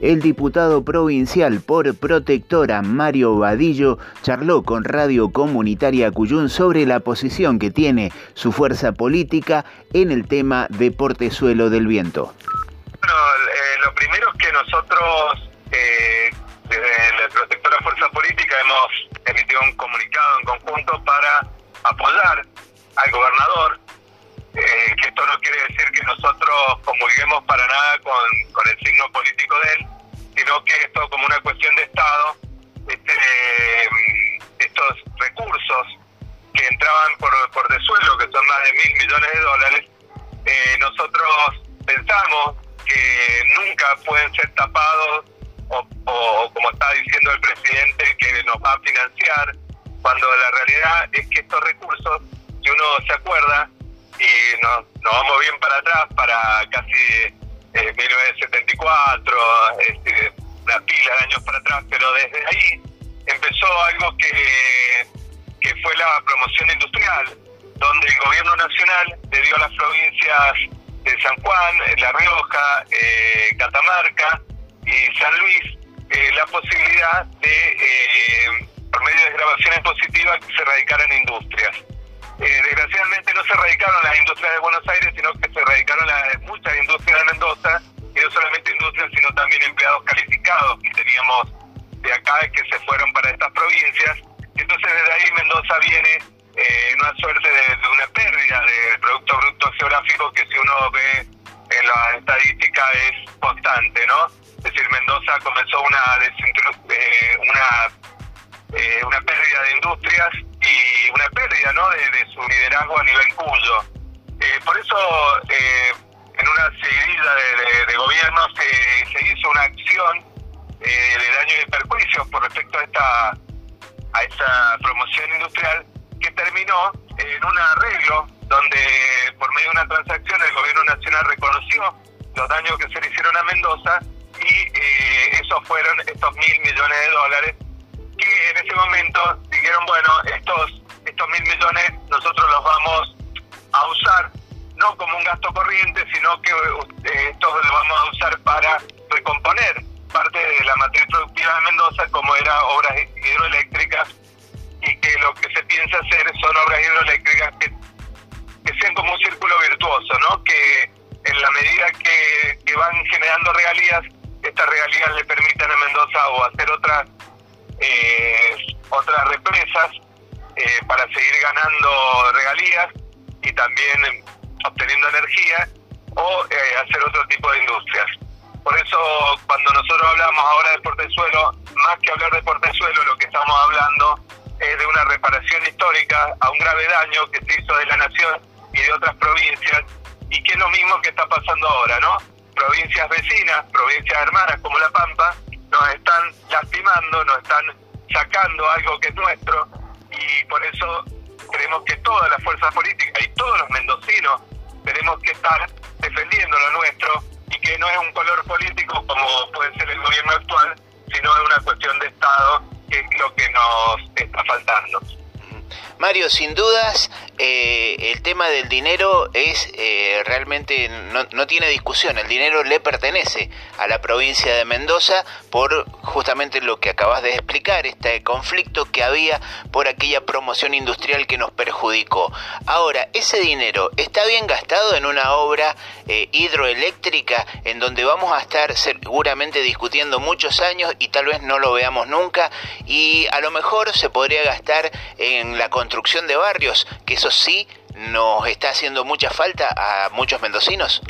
el diputado provincial por Protectora Mario Vadillo charló con Radio Comunitaria Cuyún sobre la posición que tiene su fuerza política en el tema de Portezuelo del Viento. Bueno, eh, lo primero es que nosotros, eh, desde la Protectora Fuerza Política, hemos emitido un comunicado en conjunto para apoyar al gobernador eh, que esto no quiere decir que nosotros comulguemos para nada con, el signo político que esto como una cuestión de Estado, este, estos recursos que entraban por, por de suelo, que son más de mil millones de dólares, eh, nosotros pensamos que nunca pueden ser tapados o, o, como está diciendo el presidente, que nos va a financiar, cuando la realidad es que estos recursos, si uno se acuerda, y nos, nos vamos bien para atrás, para casi eh, 1974, este, una pila de años para atrás, pero desde ahí empezó algo que, que fue la promoción industrial, donde el gobierno nacional le dio a las provincias de San Juan, La Rioja, eh, Catamarca y San Luis eh, la posibilidad de, eh, por medio de grabaciones positivas, que se radicaran industrias. Eh, desgraciadamente no se radicaron las industrias de Buenos Aires, sino que se radicaron las, muchas industrias de Mendoza, y no solamente industrias, sino también empleados calificados que teníamos de acá que se fueron para estas provincias. Entonces desde ahí Mendoza viene eh, en una suerte de, de, una pérdida del Producto Bruto Geográfico que si uno ve en la estadística es constante, ¿no? Es decir, Mendoza comenzó una, eh, una, eh, una pérdida de industrias y una pérdida ¿no? de, su liderazgo a nivel Cuyo. Eh, por eso, eh, en una seguidilla de, de, de gobierno se, se, hizo una acción eh, de daño y perjuicios por respecto a esta, a esta promoción industrial que terminó en un arreglo donde por medio de una transacción el gobierno nacional reconoció los daños que se le hicieron a Mendoza y eh, esos fueron estos mil millones de dólares en ese momento dijeron, bueno, estos, estos mil millones nosotros los vamos a usar no como un gasto corriente, sino que eh, estos los vamos a usar para recomponer parte de la matriz productiva de Mendoza, como era obras hidroeléctricas, y que lo que se piensa hacer son obras hidroeléctricas que, que sean como un círculo virtuoso, ¿no? Que en la medida que, que van generando regalías, estas regalías le permitan a Mendoza o hacer otras eh, otras represas eh, para seguir ganando regalías y también obteniendo energía o eh, hacer otro tipo de industrias. Por eso cuando nosotros hablamos ahora de Portezuelo, más que hablar de Portezuelo, lo que estamos hablando es de una reparación histórica a un grave daño que se hizo de la nación y de otras provincias y que es lo mismo que está pasando ahora, ¿no? Provincias vecinas, provincias hermanas como La Pampa, nos están lastimando, nos están sacando algo que es nuestro y por eso creemos que todas las fuerzas políticas y todos los mendocinos tenemos que estar defendiendo lo nuestro y que no es un color político como puede ser el gobierno actual, sino es una cuestión de Estado que es lo que nos está faltando. Mario, sin dudas, eh, el tema del dinero es eh, realmente, no, no, tiene discusión, el dinero le pertenece a la provincia de Mendoza por justamente lo que acabas de explicar, este conflicto que había por aquella promoción industrial que nos perjudicó. Ahora, ese dinero está bien gastado en una obra eh, hidroeléctrica en donde vamos a estar seguramente discutiendo muchos años y tal vez no lo veamos nunca y a lo mejor se podría gastar en la construcción de barrios, que eso sí nos está haciendo mucha falta a muchos mendocinos.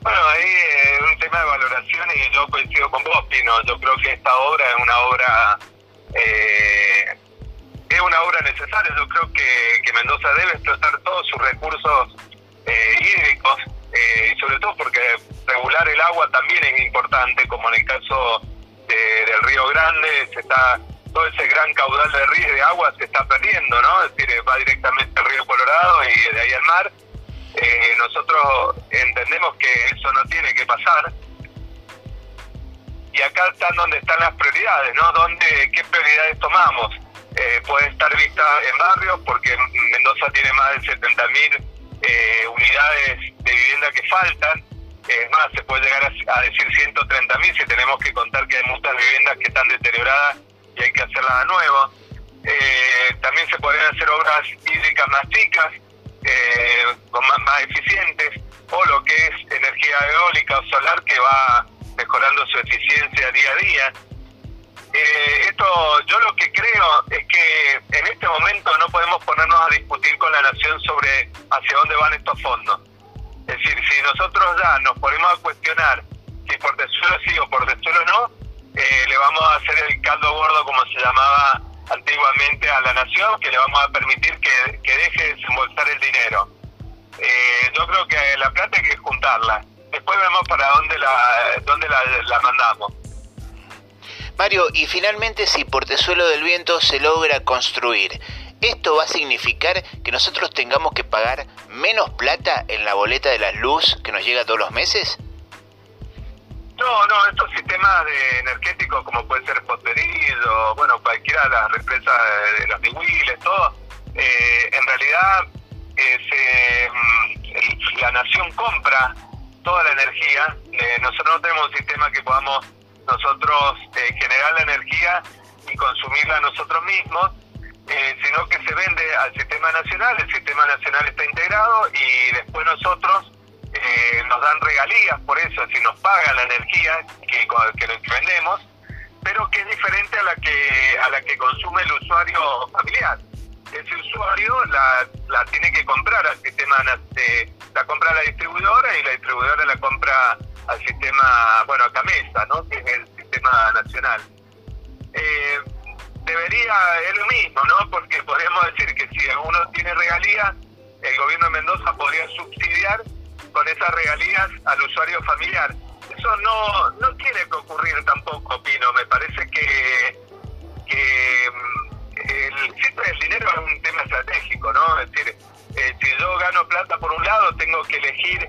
Bueno, ahí es un tema de valoración y yo coincido con vos, Pino. Yo creo que esta obra es una obra eh, es una obra necesaria. Yo creo que, que Mendoza debe explotar todos sus recursos eh, hídricos eh, y sobre todo porque regular el agua también es importante, como en el caso de, del Río Grande, se está todo ese gran caudal de río de agua se está perdiendo, ¿no? Es decir, va directamente al río Colorado y de ahí al mar. Eh, nosotros entendemos que eso no tiene que pasar. Y acá están donde están las prioridades, ¿no? Donde, ¿Qué prioridades tomamos? Eh, puede estar vista en barrios porque Mendoza tiene más de 70.000 eh, unidades de vivienda que faltan Es más, se puede llegar a, decir 130 mil si tenemos que contar que hay muchas viviendas que están deterioradas y hay que hacerlas de nuevo. Eh, también se podrían hacer obras hídricas más chicas, eh, más, eficientes, o lo que es energía eólica o solar que va mejorando su eficiencia día a día. Eh, esto, yo lo que creo es que en este momento no podemos ponernos a discutir con la nación sobre hacia dónde van estos fondos. Es decir, si nosotros ya nos ponemos a cuestionar si por desuelo sí o por desuelo no, vamos a hacer el caldo gordo como se llamaba antiguamente a la nación, que le vamos a permitir que, que deje de desembolsar el dinero. Eh, yo creo que la plata hay que juntarla. Después vemos para dónde la, dónde la, mandamos. Mario, y finalmente si Portezuelo del Viento se logra construir, ¿esto va a significar que nosotros tengamos que pagar menos plata en la boleta de la luz que nos llega todos los meses? No, no, estos sistemas de energéticos como puede ser Potterid o bueno, cualquiera de las represas de los Niwiles, todo, eh, en realidad eh, la nación compra toda la energía. Eh, nosotros no tenemos un sistema que podamos nosotros eh, generar la energía y consumirla nosotros mismos, eh, sino que se vende al sistema nacional, el sistema nacional está integrado y después nosotros eh, nos dan regalías por eso, si nos pagan la energía que, que vendemos, pero que es diferente a la que a la que consume el usuario familiar. Ese usuario la, la tiene que comprar al sistema, la compra a la distribuidora y la distribuidora la compra al sistema, bueno, a Camesa, ¿no? que es el sistema nacional. Eh, debería, es lo mismo, ¿no? Porque podríamos decir que si uno tiene regalías, el gobierno de Mendoza podría subsidiar con esas regalías al usuario familiar. Eso no, no tiene que ocurrir tampoco, Pino. Me parece que, que mm, el, el dinero es un tema estratégico, ¿no? Es decir, eh, si yo gano plata por un lado, tengo que elegir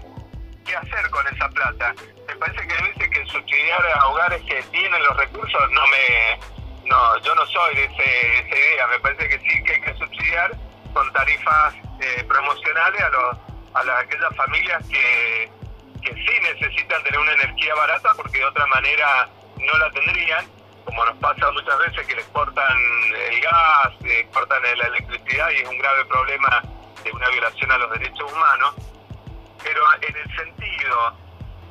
qué hacer con esa plata. Me parece que dice que subsidiar a hogares que tienen los recursos no me... No, yo no soy de, esa idea. Me parece que sí que hay que subsidiar con tarifas eh, promocionales a, los, a aquellas familias que, que sí necesitan tener una energía barata porque de otra manera no la tendrían, como nos pasa muchas veces que les cortan el gas, les cortan la electricidad y es un grave problema de una violación a los derechos humanos. Pero en el sentido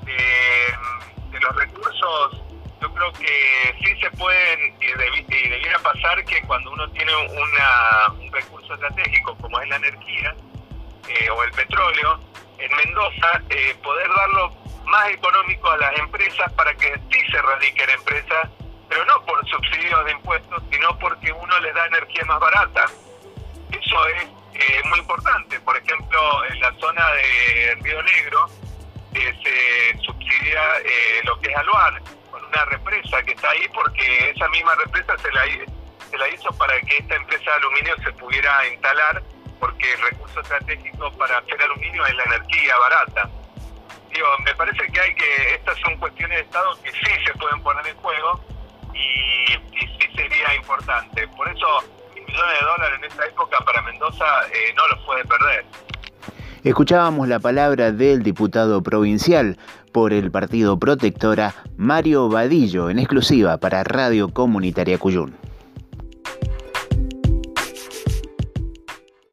de, los recursos, yo creo que sí se pueden y, debiera pasar que cuando uno tiene una, un recurso estratégico como es la energía eh, o el petróleo, en Mendoza eh, poder darlo más económico a las empresas para que sí se radiquen empresas, pero no por subsidios de impuestos, sino porque uno les da energía más barata. Eso es eh, muy importante. Por ejemplo, en la zona de Río Negro eh, se subsidia eh, lo que es Aluar, con una represa que está ahí porque esa misma represa se la, se la hizo para que esta empresa de aluminio se pudiera instalar porque el recurso estratégico para hacer aluminio es la energía barata. Digo, me parece que hay que, estas son cuestiones de Estado que sí se pueden poner en juego y, sí sería importante. Por eso millones de dólares en esta época para Mendoza eh, no los puede perder. Escuchábamos la palabra del diputado provincial por el partido protectora Mario Vadillo en exclusiva para Radio Comunitaria Cuyún.